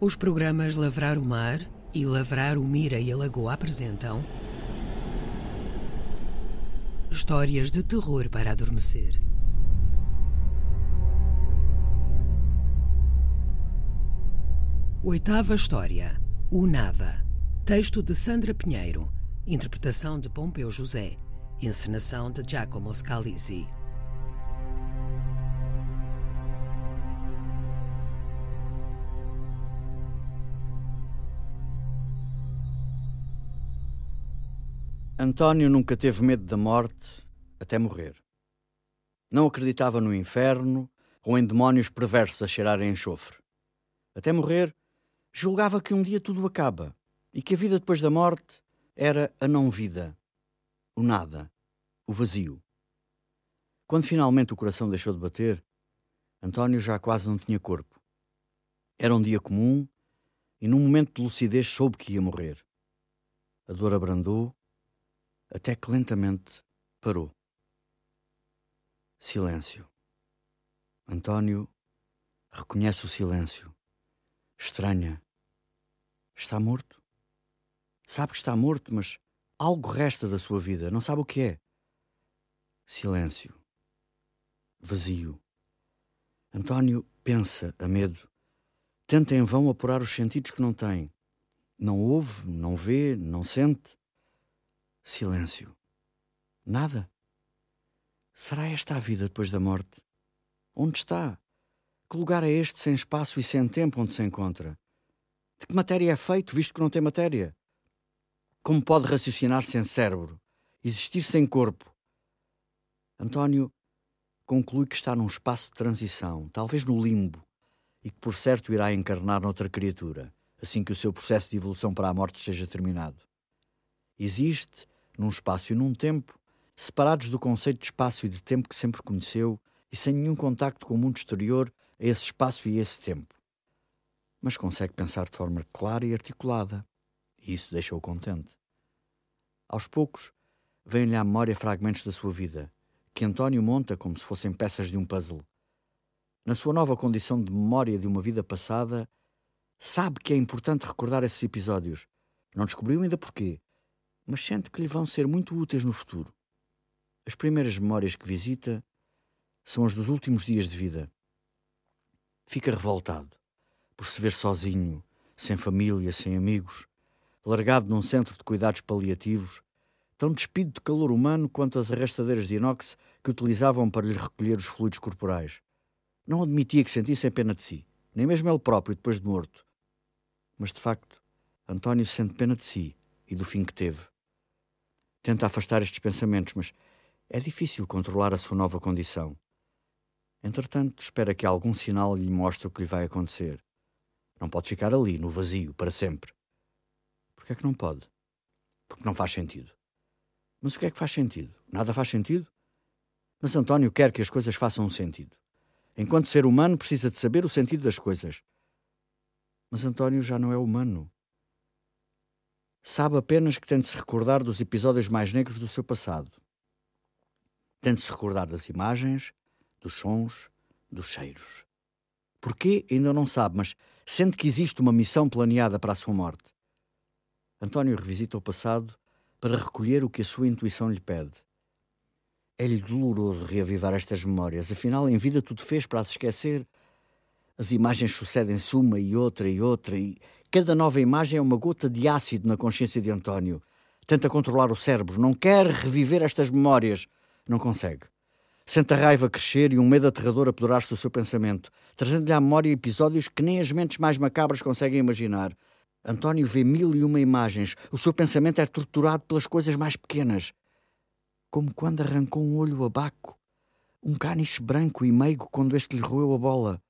Os programas Lavrar o Mar e Lavrar o Mira e a Lagoa apresentam Histórias de terror para adormecer. Oitava história: O Nada. Texto de Sandra Pinheiro. Interpretação de Pompeu José. Encenação de Giacomo Scalisi. António nunca teve medo da morte até morrer. Não acreditava no inferno ou em demónios perversos a cheirarem enxofre. Até morrer, julgava que um dia tudo acaba e que a vida depois da morte era a não-vida, o nada, o vazio. Quando finalmente o coração deixou de bater, António já quase não tinha corpo. Era um dia comum e, num momento de lucidez, soube que ia morrer. A dor abrandou até que lentamente parou. Silêncio. António reconhece o silêncio. Estranha. Está morto? Sabe que está morto, mas algo resta da sua vida, não sabe o que é. Silêncio. Vazio. António pensa a medo. Tenta em vão apurar os sentidos que não tem. Não ouve, não vê, não sente. Silêncio. Nada. Será esta a vida depois da morte? Onde está? Que lugar é este sem espaço e sem tempo onde se encontra? De que matéria é feito, visto que não tem matéria? Como pode raciocinar sem cérebro? Existir sem corpo? António conclui que está num espaço de transição, talvez no limbo, e que por certo irá encarnar noutra criatura, assim que o seu processo de evolução para a morte esteja terminado. Existe num espaço e num tempo, separados do conceito de espaço e de tempo que sempre conheceu e sem nenhum contacto com o mundo exterior a esse espaço e a esse tempo. Mas consegue pensar de forma clara e articulada, e isso deixa-o contente. Aos poucos, vêm-lhe à memória fragmentos da sua vida, que António monta como se fossem peças de um puzzle. Na sua nova condição de memória de uma vida passada, sabe que é importante recordar esses episódios. Não descobriu ainda porquê, mas sente que lhe vão ser muito úteis no futuro. As primeiras memórias que visita são as dos últimos dias de vida. Fica revoltado por se ver sozinho, sem família, sem amigos, largado num centro de cuidados paliativos, tão despido de calor humano quanto as arrastadeiras de inox que utilizavam para lhe recolher os fluidos corporais. Não admitia que sentissem pena de si, nem mesmo ele próprio depois de morto. Mas de facto, António sente pena de si e do fim que teve tenta afastar estes pensamentos, mas é difícil controlar a sua nova condição. Entretanto, espera que algum sinal lhe mostre o que lhe vai acontecer. Não pode ficar ali, no vazio, para sempre. Por que é que não pode? Porque não faz sentido. Mas o que é que faz sentido? Nada faz sentido? Mas António quer que as coisas façam um sentido. Enquanto ser humano, precisa de saber o sentido das coisas. Mas António já não é humano. Sabe apenas que tem de se recordar dos episódios mais negros do seu passado. Tem de se recordar das imagens, dos sons, dos cheiros. Porquê ainda não sabe, mas sente que existe uma missão planeada para a sua morte. António revisita o passado para recolher o que a sua intuição lhe pede. É-lhe doloroso reavivar estas memórias, afinal, em vida tudo fez para as esquecer. As imagens sucedem-se uma e outra e outra, e Cada nova imagem é uma gota de ácido na consciência de António. Tenta controlar o cérebro, não quer reviver estas memórias. Não consegue. Sente a raiva crescer e um medo aterrador apoderar-se do seu pensamento, trazendo-lhe à memória episódios que nem as mentes mais macabras conseguem imaginar. António vê mil e uma imagens. O seu pensamento é torturado pelas coisas mais pequenas. Como quando arrancou um olho a Baco. Um caniche branco e meigo quando este lhe roeu a bola.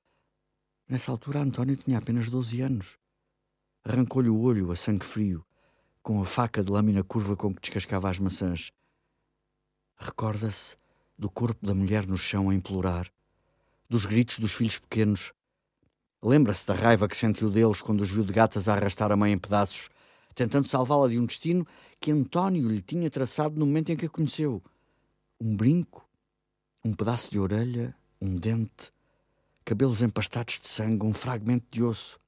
Nessa altura, António tinha apenas 12 anos. Arrancou-lhe o olho a sangue frio, com a faca de lâmina curva com que descascava as maçãs. Recorda-se do corpo da mulher no chão a implorar, dos gritos dos filhos pequenos. Lembra-se da raiva que sentiu deles quando os viu de gatas a arrastar a mãe em pedaços, tentando salvá-la de um destino que António lhe tinha traçado no momento em que a conheceu. Um brinco, um pedaço de orelha, um dente, cabelos empastados de sangue, um fragmento de osso.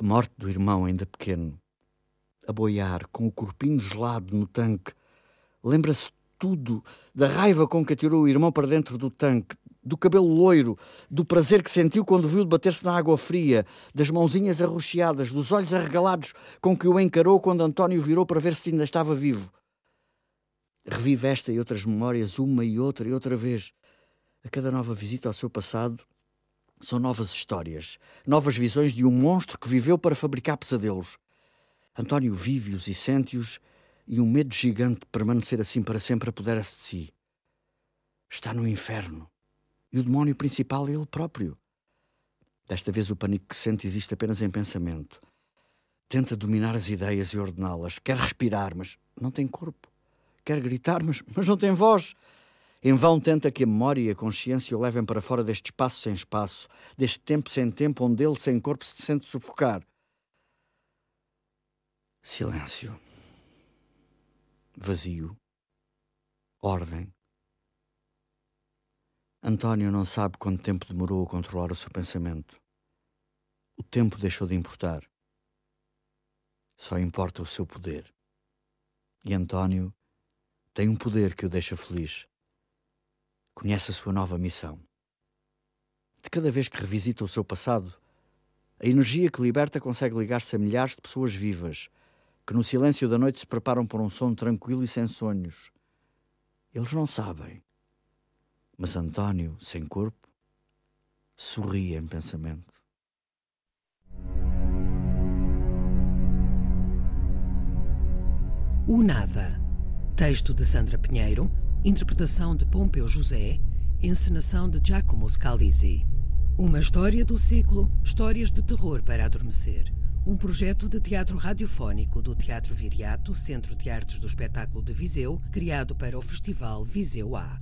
A morte do irmão, ainda pequeno. A boiar, com o corpinho gelado no tanque. Lembra-se tudo da raiva com que atirou o irmão para dentro do tanque, do cabelo loiro, do prazer que sentiu quando viu debater-se na água fria, das mãozinhas arroxeadas, dos olhos arregalados com que o encarou quando António virou para ver se ainda estava vivo. Revive esta e outras memórias uma e outra e outra vez. A cada nova visita ao seu passado, são novas histórias, novas visões de um monstro que viveu para fabricar pesadelos. António vive-os e sente-os, e um medo gigante de permanecer assim para sempre apodera-se de si. Está no inferno. E o demónio principal é ele próprio. Desta vez o pânico que sente existe apenas em pensamento. Tenta dominar as ideias e ordená-las. Quer respirar, mas não tem corpo. Quer gritar, mas, mas não tem voz. Em vão tenta que a memória e a consciência o levem para fora deste espaço sem espaço, deste tempo sem tempo, onde ele, sem corpo, se sente sufocar. Silêncio. Vazio. Ordem. António não sabe quanto tempo demorou a controlar o seu pensamento. O tempo deixou de importar. Só importa o seu poder. E António tem um poder que o deixa feliz conhece a sua nova missão. De cada vez que revisita o seu passado, a energia que liberta consegue ligar-se a milhares de pessoas vivas, que no silêncio da noite se preparam por um sono tranquilo e sem sonhos. Eles não sabem. Mas António, sem corpo, sorri em pensamento. O Nada. Texto de Sandra Pinheiro Interpretação de Pompeu José, encenação de Giacomo Scalisi. Uma história do ciclo Histórias de Terror para Adormecer. Um projeto de teatro radiofónico do Teatro Viriato, Centro de Artes do Espetáculo de Viseu, criado para o Festival Viseu A.